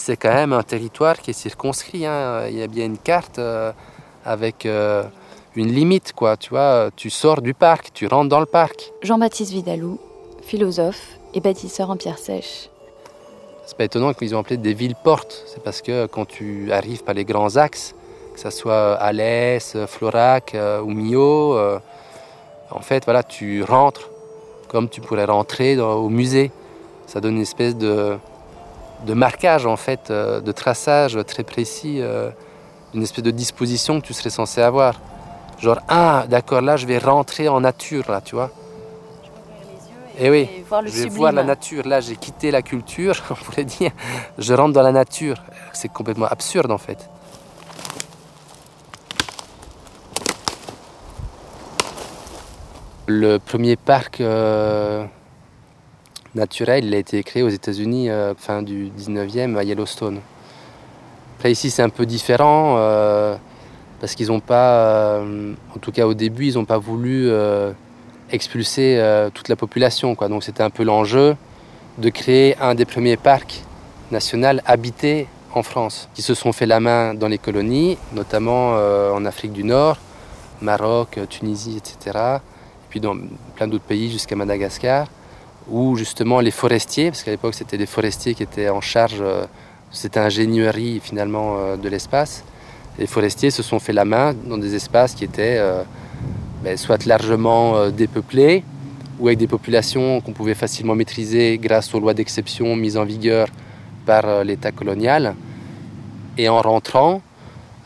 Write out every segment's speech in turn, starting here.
c'est quand même un territoire qui est circonscrit. Hein. Il y a bien une carte euh, avec euh, une limite, quoi. Tu vois, tu sors du parc, tu rentres dans le parc. Jean-Baptiste Vidalou, philosophe et bâtisseur en pierre sèche. C'est pas étonnant qu'ils ont appelé des villes portes. C'est parce que quand tu arrives par les grands axes, que ce soit Alès, Florac euh, ou Millau, en fait, voilà, tu rentres comme tu pourrais rentrer au musée. Ça donne une espèce de, de marquage, en fait, euh, de traçage très précis, euh, une espèce de disposition que tu serais censé avoir. Genre, ah, d'accord, là, je vais rentrer en nature, là, tu vois. Et, eh oui, voir je vais voir la nature. Là, j'ai quitté la culture, on pourrait dire. Je rentre dans la nature. C'est complètement absurde, en fait. Le premier parc euh, naturel, il a été créé aux États-Unis euh, fin du 19e à Yellowstone. Après ici c'est un peu différent euh, parce qu'ils n'ont pas, en tout cas au début, ils n'ont pas voulu expulser toute la population. Donc c'était un peu l'enjeu de créer un des premiers parcs nationaux habités en France, qui se sont fait la main dans les colonies, notamment en Afrique du Nord, Maroc, Tunisie, etc puis dans plein d'autres pays jusqu'à Madagascar, où justement les forestiers, parce qu'à l'époque c'était les forestiers qui étaient en charge euh, de cette ingénierie finalement euh, de l'espace, les forestiers se sont fait la main dans des espaces qui étaient euh, ben, soit largement dépeuplés, ou avec des populations qu'on pouvait facilement maîtriser grâce aux lois d'exception mises en vigueur par l'État colonial. Et en rentrant,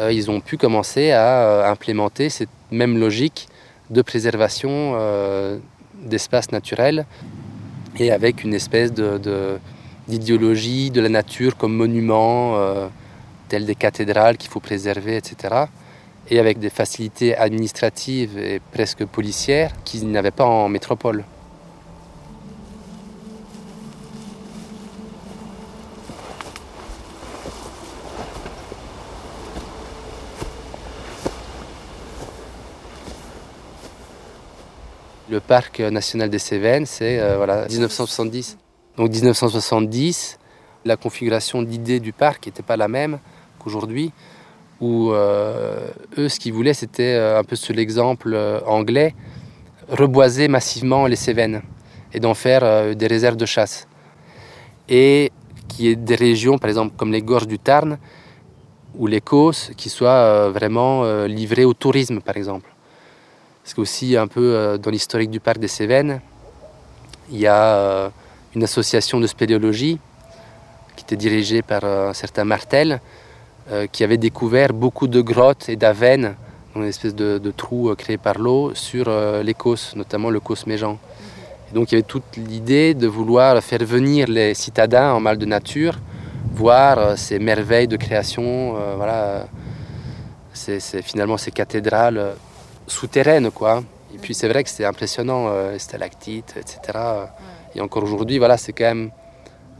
ils ont pu commencer à implémenter cette même logique de préservation euh, d'espaces naturels et avec une espèce d'idéologie de, la nature comme monument, euh, tel des cathédrales qu'il faut préserver, etc. Et avec des facilités administratives et presque policières qu'ils n'avaient pas en métropole. Le parc national des Cévennes, c'est euh, voilà, 1970. Donc 1970, la configuration d'idée du parc n'était pas la même qu'aujourd'hui, où euh, eux, ce qu'ils voulaient, c'était euh, un peu sur l'exemple anglais, reboiser massivement les Cévennes et d'en faire des réserves de chasse. Et qu'il y ait des régions, par exemple comme les gorges du Tarn ou les Causses, qui soient vraiment livrées au tourisme, par exemple. Parce qu'aussi, un peu euh, dans l'historique du parc des Cévennes, il y a euh, une association de spéléologie qui était dirigée par euh, un certain Martel, qui avait découvert beaucoup de grottes et d'avennes, une espèce de, de trous créés par l'eau, sur les Causses, notamment le Causse Méjean. Et donc il y avait toute l'idée de vouloir faire venir les citadins en mal de nature, voir ces merveilles de création, voilà, finalement ces cathédrales souterraine, quoi. Et puis c'est vrai que c'est impressionnant, euh, stalactites, etc. Et encore aujourd'hui, voilà, c'est quand même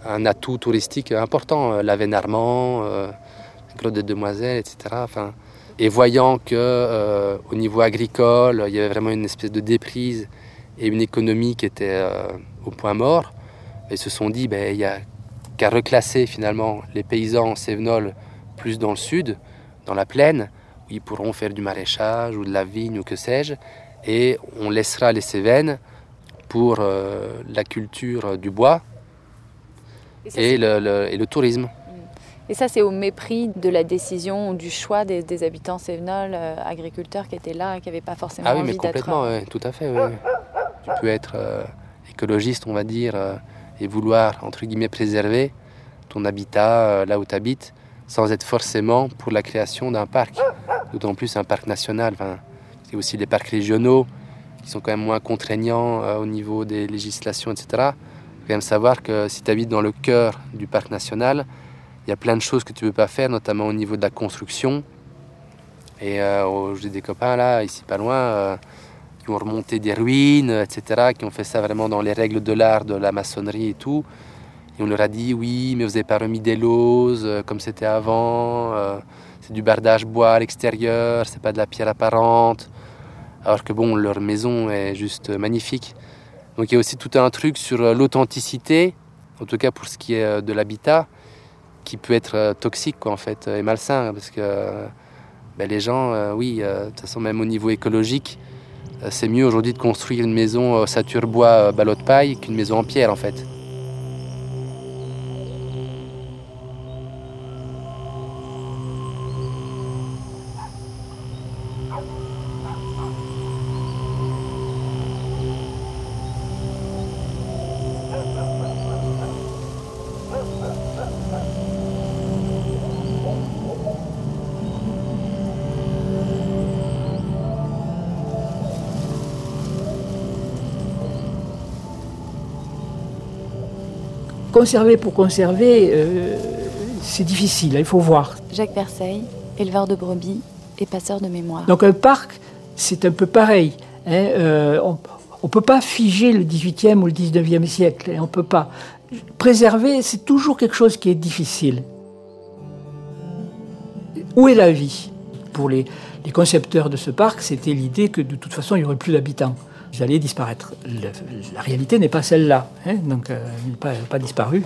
un atout touristique important. Euh, L'Aven Armand, euh, la grotte des Demoiselles, etc. Enfin, et voyant que euh, au niveau agricole, il y avait vraiment une espèce de déprise et une économie qui était au point mort, ils se sont dit, ben, il n'y a qu'à reclasser finalement les paysans cévenols plus dans le sud, dans la plaine, ils pourront faire du maraîchage ou de la vigne ou que sais-je, et on laissera les Cévennes pour euh, la culture du bois et, le, tourisme. Et ça, c'est au mépris de la décision ou du choix des, habitants cévenols, euh, agriculteurs qui étaient là et qui n'avaient pas forcément ah oui, mais complètement, euh, tout à fait. Tu peux être écologiste, on va dire, et vouloir, entre guillemets, préserver ton habitat là où tu habites, sans être forcément pour la création d'un parc d'autant plus un parc national. C'est aussi des parcs régionaux qui sont quand même moins contraignants euh, au niveau des législations, etc. Il faut quand même savoir que si tu habites dans le cœur du parc national, il y a plein de choses que tu ne peux pas faire, notamment au niveau de la construction. Et euh, j'ai des copains là, ici pas loin, euh, qui ont remonté des ruines, etc., qui ont fait ça vraiment dans les règles de l'art, de la maçonnerie et tout. Et on leur a dit, oui, mais vous n'avez pas remis des loses comme c'était avant c'est du bardage bois à l'extérieur, c'est pas de la pierre apparente. Alors que bon, leur maison est juste magnifique. Donc il y a aussi tout un truc sur l'authenticité, en tout cas pour ce qui est euh, de l'habitat, qui peut être toxique en fait et malsain parce que ben, les gens, oui, de toute façon même au niveau écologique, c'est mieux aujourd'hui de construire une maison sature bois ballot de paille qu'une maison en pierre en fait. Conserver pour conserver, euh, c'est difficile, il faut voir. Jacques Verseil, éleveur de brebis et passeur de mémoire. Donc un parc, c'est un peu pareil. Hein, euh, on ne peut pas figer le 18e ou le 19e siècle, hein, on peut pas. Préserver, c'est toujours quelque chose qui est difficile. Où est la vie? Pour les, les concepteurs de ce parc, c'était l'idée que de toute façon, il n'y aurait plus d'habitants vous allez disparaître. la réalité n'est pas celle-là, hein, donc euh, pas, pas disparue,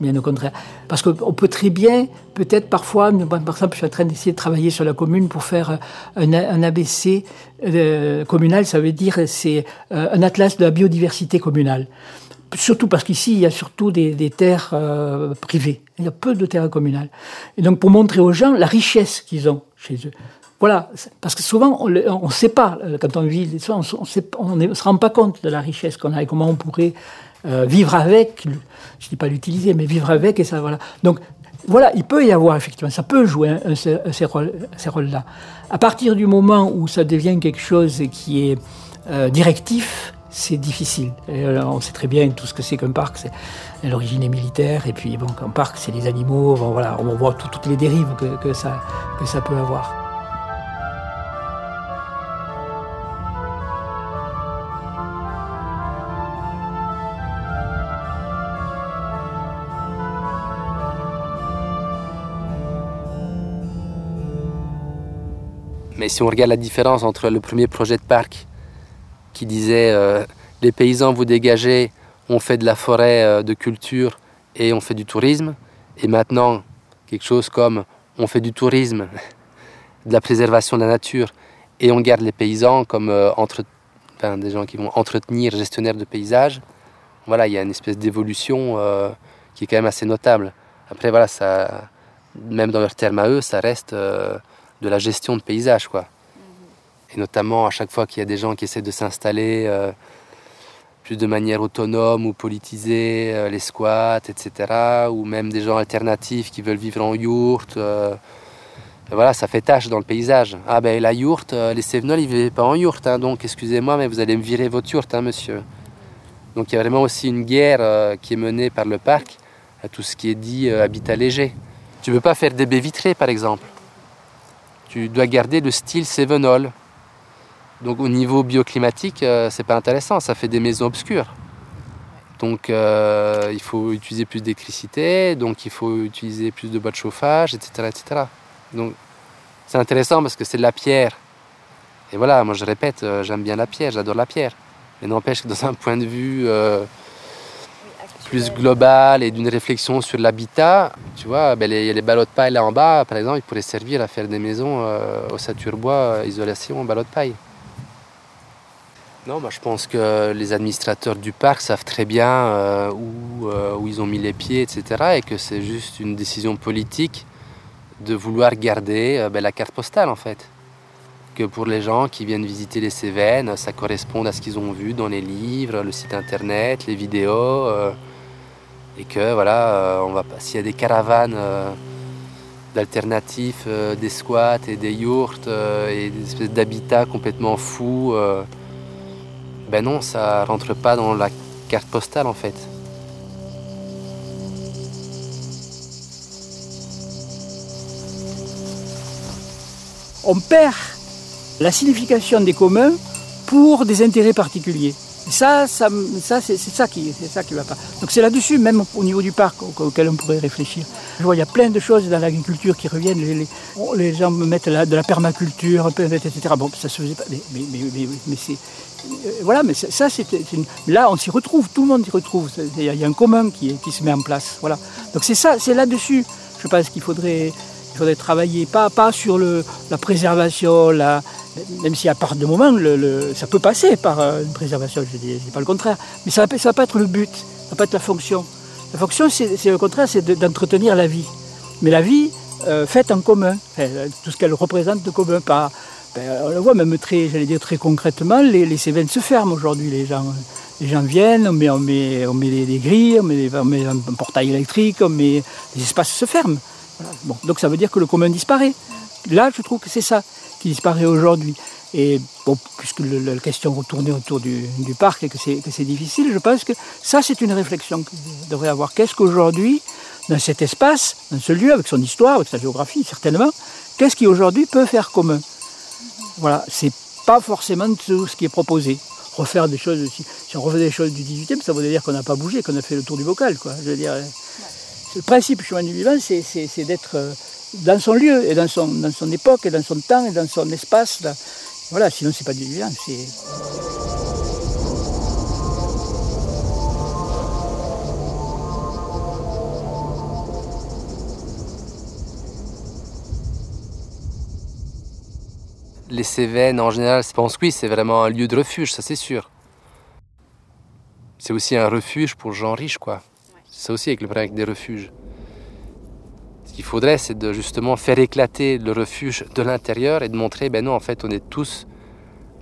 bien au contraire. Parce qu'on peut très bien, peut-être parfois, par exemple, je suis en train d'essayer de travailler sur la commune pour faire euh, un, ABC euh, communal, ça veut dire c'est un atlas de la biodiversité communale. Surtout parce qu'ici, il y a surtout des, terres privées. Il y a peu de terres communales. Et donc, pour montrer aux gens la richesse qu'ils ont chez eux. Voilà, parce que souvent, on ne sait pas, euh, quand on vit, on ne se rend pas compte de la richesse qu'on a et comment on pourrait euh, vivre avec, je ne dis pas l'utiliser, mais vivre avec, et ça, voilà. Donc, voilà, il peut y avoir, effectivement, ça peut jouer ces rôles-là. À partir du moment où ça devient quelque chose qui est euh, directif, c'est difficile. on sait très bien tout ce que c'est qu'un parc. L'origine est militaire, et puis bon, qu'un parc, c'est les animaux. voilà, on voit toutes les dérives que ça peut avoir. Mais si on regarde la différence entre le premier projet de parc qui disait euh, les paysans vous dégagez, on fait de la forêt euh, de culture et on fait du tourisme, et maintenant quelque chose comme on fait du tourisme, de la préservation de la nature et on garde les paysans comme euh, des gens qui vont entretenir, gestionnaires de paysages. Voilà, il y a une espèce d'évolution qui est quand même assez notable. Après, voilà, ça, même dans leurs termes à eux, ça reste de la gestion de paysage, quoi. Et notamment à chaque fois qu'il y a des gens qui essaient de s'installer euh, plus de manière autonome ou politisée, euh, les squats, etc. Ou même des gens alternatifs qui veulent vivre en yourte. Euh, voilà, ça fait tâche dans le paysage. Ah ben la yourte, les Sévenols, ils ne vivaient pas en yourte, hein, donc excusez-moi, mais vous allez me virer votre yourte, hein, monsieur. Donc il y a vraiment aussi une guerre qui est menée par le parc à tout ce qui est dit habitat léger. Tu ne veux pas faire des baies vitrées, par exemple? Tu dois garder le style Sevenol. Donc au niveau bioclimatique, euh, c'est pas intéressant, ça fait des maisons obscures. Donc euh, il faut utiliser plus d'électricité, donc il faut utiliser plus de bois de chauffage, etc. etc. Donc c'est intéressant parce que c'est de la pierre. Et voilà, moi je répète, euh, j'aime bien la pierre, j'adore la pierre. Mais n'empêche que dans un point de vue plus globale et d'une réflexion sur l'habitat, tu vois, ben les, les ballots de paille là en bas, par exemple, ils pourraient servir à faire des maisons euh, au saturbois, euh, isolation, ballots de paille. Non, moi je pense que les administrateurs du parc savent très bien euh, où, où, ils ont mis les pieds, etc. Et que c'est juste une décision politique de vouloir garder ben, la carte postale en fait. Que pour les gens qui viennent visiter les Cévennes, ça corresponde à ce qu'ils ont vu dans les livres, le site internet, les vidéos et que voilà, euh, on va s'il y a des caravanes euh, d'alternatifs, euh, des squats et des yurts et des espèces d'habitats complètement fous, ben non, ça rentre pas dans la carte postale en fait. On perd la signification des communs pour des intérêts particuliers ça, ça, ça c'est ça qui, c'est ça qui va pas. Donc c'est là-dessus, même au niveau du parc, auquel on pourrait réfléchir. Je vois, il y a plein de choses dans l'agriculture qui reviennent. Les, les, gens mettent de la permaculture, etc. Bon, ça se faisait pas, mais, mais, c'est euh, voilà, mais ça, c'est là, on s'y retrouve, tout le monde s'y retrouve. Il y, a un commun qui, se met en place. Voilà. Donc c'est ça, c'est là-dessus Je pense qu'il faudrait, il faudrait travailler, pas, pas sur la préservation, la, même si à part de moment, le, ça peut passer par euh, une préservation, je ne dis, pas le contraire, mais ça ne va, pas être le but, ça ne va pas être la fonction. La fonction, c'est le contraire, c'est d'entretenir la vie. Mais la vie euh, faite en commun, tout ce qu'elle représente de commun. Pas, ben, on le voit même très, dire très concrètement, les, les se ferment aujourd'hui, les gens. Les gens viennent, on met, on met, des grilles, on met, on met, un portail électrique, on met, les espaces se ferment. Bon, donc ça veut dire que le commun disparaît. Là, je trouve que c'est ça qui disparaît aujourd'hui. Et bon, puisque la question retournait autour du, parc et que c'est difficile, je pense que ça, c'est une réflexion que devrait avoir. Qu'est-ce qu'aujourd'hui, dans cet espace, dans ce lieu, avec son histoire, avec sa géographie, certainement, qu'est-ce qui aujourd'hui peut faire commun? Voilà, c'est pas forcément tout ce qui est proposé. Refaire des choses, si, si on refait des choses du 18e, ça voudrait dire qu'on n'a pas bougé, qu'on a fait le tour du bocal, quoi. Je veux dire, le principe du chemin du vivant, c'est d'être euh, dans son lieu, et dans son, dans son époque, et dans son temps, et dans son espace. Voilà, sinon c'est pas du vivant, c'est. Les Cévennes, en général, je pense que oui, c'est vraiment un lieu de refuge, ça c'est sûr. C'est aussi un refuge pour gens riches, quoi. C'est aussi avec le problème des refuges. Qu'il faudrait, c'est de justement faire éclater le refuge de l'intérieur et de montrer, ben non, en fait, on est tous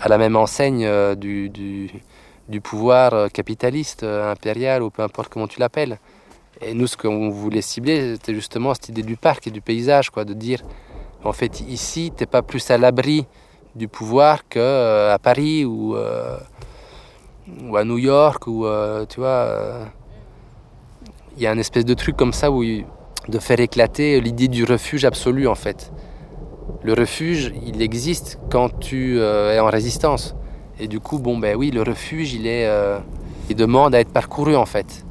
à la même enseigne euh, du, du, pouvoir euh, capitaliste, euh, impérial, ou peu importe comment tu l'appelles. Et nous, ce qu'on voulait cibler, c'était justement cette idée du parc et du paysage, quoi, de dire, en fait, ici, tu n'es pas plus à l'abri du pouvoir qu'à Paris ou, ou à New York, ou, tu vois il y a un espèce de truc comme ça où de faire éclater l'idée du refuge absolu en fait. Le refuge, il existe quand tu euh, es en résistance. Et du coup, bon ben oui, le refuge, il est, euh, il demande à être parcouru en fait.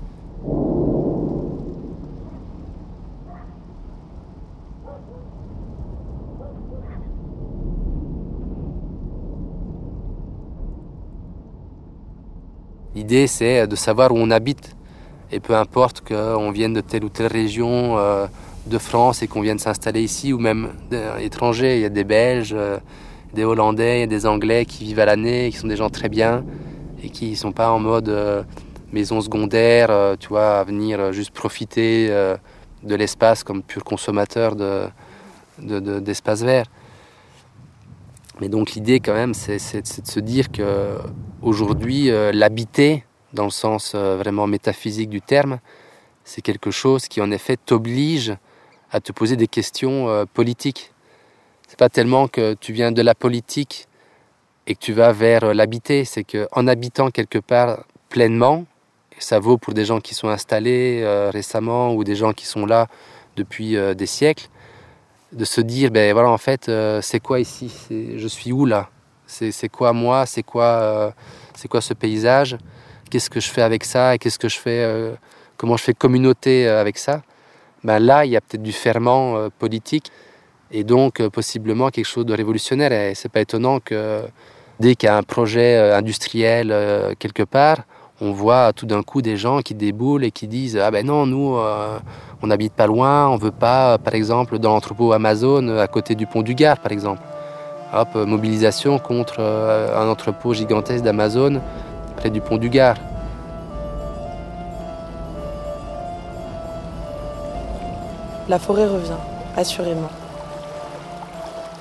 L'idée, c'est de savoir où on habite. Et peu importe qu'on vienne de telle ou telle région euh, de France et qu'on vienne s'installer ici, ou même étrangers, il y a des Belges, euh, des Hollandais, des Anglais qui vivent à l'année, qui sont des gens très bien et qui ne sont pas en mode euh, maison secondaire, tu vois, à venir juste profiter de l'espace comme pur consommateur d'espace de, vert. Mais donc l'idée quand même, c'est de se dire que aujourd'hui, l'habiter, dans le sens euh, vraiment métaphysique du terme, c'est quelque chose qui en effet t'oblige à te poser des questions euh, politiques. C'est pas tellement que tu viens de la politique et que tu vas vers euh, l'habiter, c'est que en habitant quelque part pleinement, et ça vaut pour des gens qui sont installés récemment ou des gens qui sont là depuis des siècles, de se dire ben voilà en fait c'est quoi ici, je suis où là, c'est quoi moi, c'est quoi c'est quoi ce paysage? Qu'est-ce que je fais avec ça et qu'est-ce que je fais, euh, comment je fais communauté euh, avec ça, ben là, il y a peut-être du ferment euh, politique et donc possiblement quelque chose de révolutionnaire. Et c'est pas étonnant que dès qu'il y a un projet industriel quelque part, on voit tout d'un coup des gens qui déboulent et qui disent ah ben non nous on n'habite pas loin, on veut pas par exemple dans l'entrepôt Amazon à côté du pont du Gard par exemple. Hop, mobilisation contre un entrepôt gigantesque d'Amazon du pont du Gard. La forêt revient, assurément.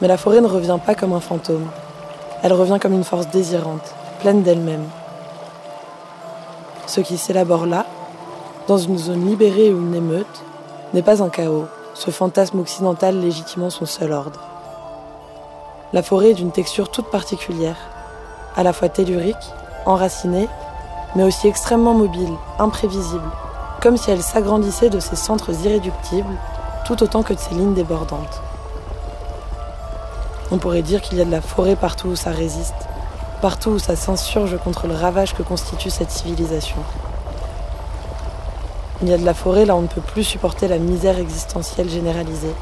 Mais la forêt ne revient pas comme un fantôme. Elle revient comme une force désirante, pleine d'elle-même. Ce qui s'élabore là, dans une zone libérée ou une émeute, n'est pas un chaos, ce fantasme occidental légitimant son seul ordre. La forêt est d'une texture toute particulière, à la fois tellurique enracinée, mais aussi extrêmement mobile, imprévisible, comme si elle s'agrandissait de ses centres irréductibles, tout autant que de ses lignes débordantes. On pourrait dire qu'il y a de la forêt partout où ça résiste, partout où ça s'insurge contre le ravage que constitue cette civilisation. Il y a de la forêt là où on ne peut plus supporter la misère existentielle généralisée,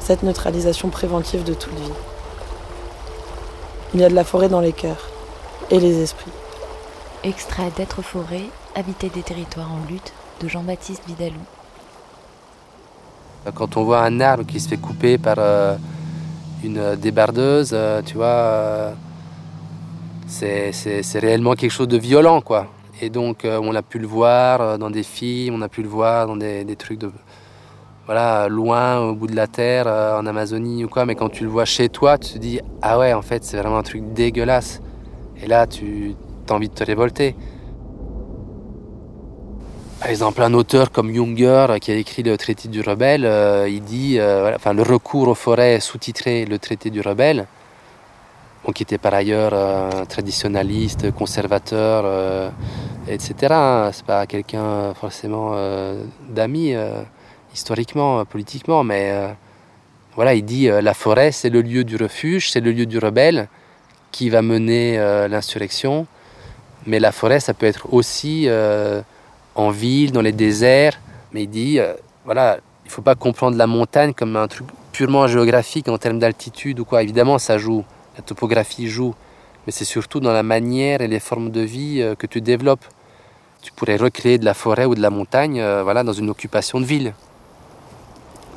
cette neutralisation préventive de toute vie. Il y a de la forêt dans les cœurs et les esprits. Extrait d'être forêt, habiter des territoires en lutte de Jean-Baptiste Vidalou. Quand on voit un arbre qui se fait couper par euh, une débardeuse, euh, tu vois, euh, c'est réellement quelque chose de violent, quoi. Et donc, on a pu le voir dans des films, on a pu le voir dans des, des trucs de, voilà, loin au bout de la terre, en Amazonie ou quoi. Mais quand tu le vois chez toi, tu te dis ah ouais, en fait, c'est vraiment un truc dégueulasse. Et là, tu envie de te révolter. Par exemple, un auteur comme Junger, qui a écrit le traité du rebelle, euh, il dit, euh, enfin, le recours aux forêts sous-titré le traité du rebelle, qui était par ailleurs euh, traditionnaliste, conservateur, etc. Hein. C'est pas quelqu'un forcément d'ami historiquement, politiquement, mais voilà, il dit la forêt, c'est le lieu du refuge, c'est le lieu du rebelle qui va mener l'insurrection, mais la forêt, ça peut être aussi en ville, dans les déserts. Mais il dit, euh, voilà, il faut pas comprendre la montagne comme un truc purement géographique en termes d'altitude ou quoi. Évidemment, ça joue, la topographie joue, mais c'est surtout dans la manière et les formes de vie euh, que tu développes. Tu pourrais recréer de la forêt ou de la montagne euh, voilà, dans une occupation de ville.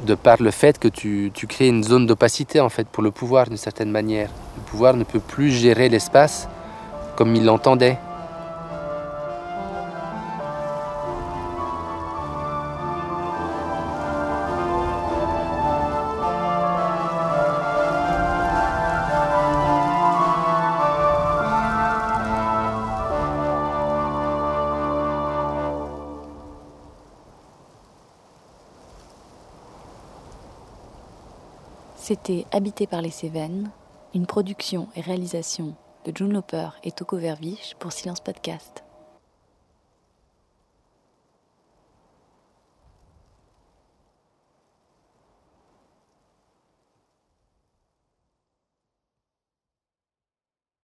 De par le fait que tu crées une zone d'opacité en fait pour le pouvoir d'une certaine manière. Le pouvoir ne peut plus gérer l'espace comme il l'entendait. C'était Habité par les Cévennes, une production et réalisation de June Loper et Toko Verviche pour Silence Podcast.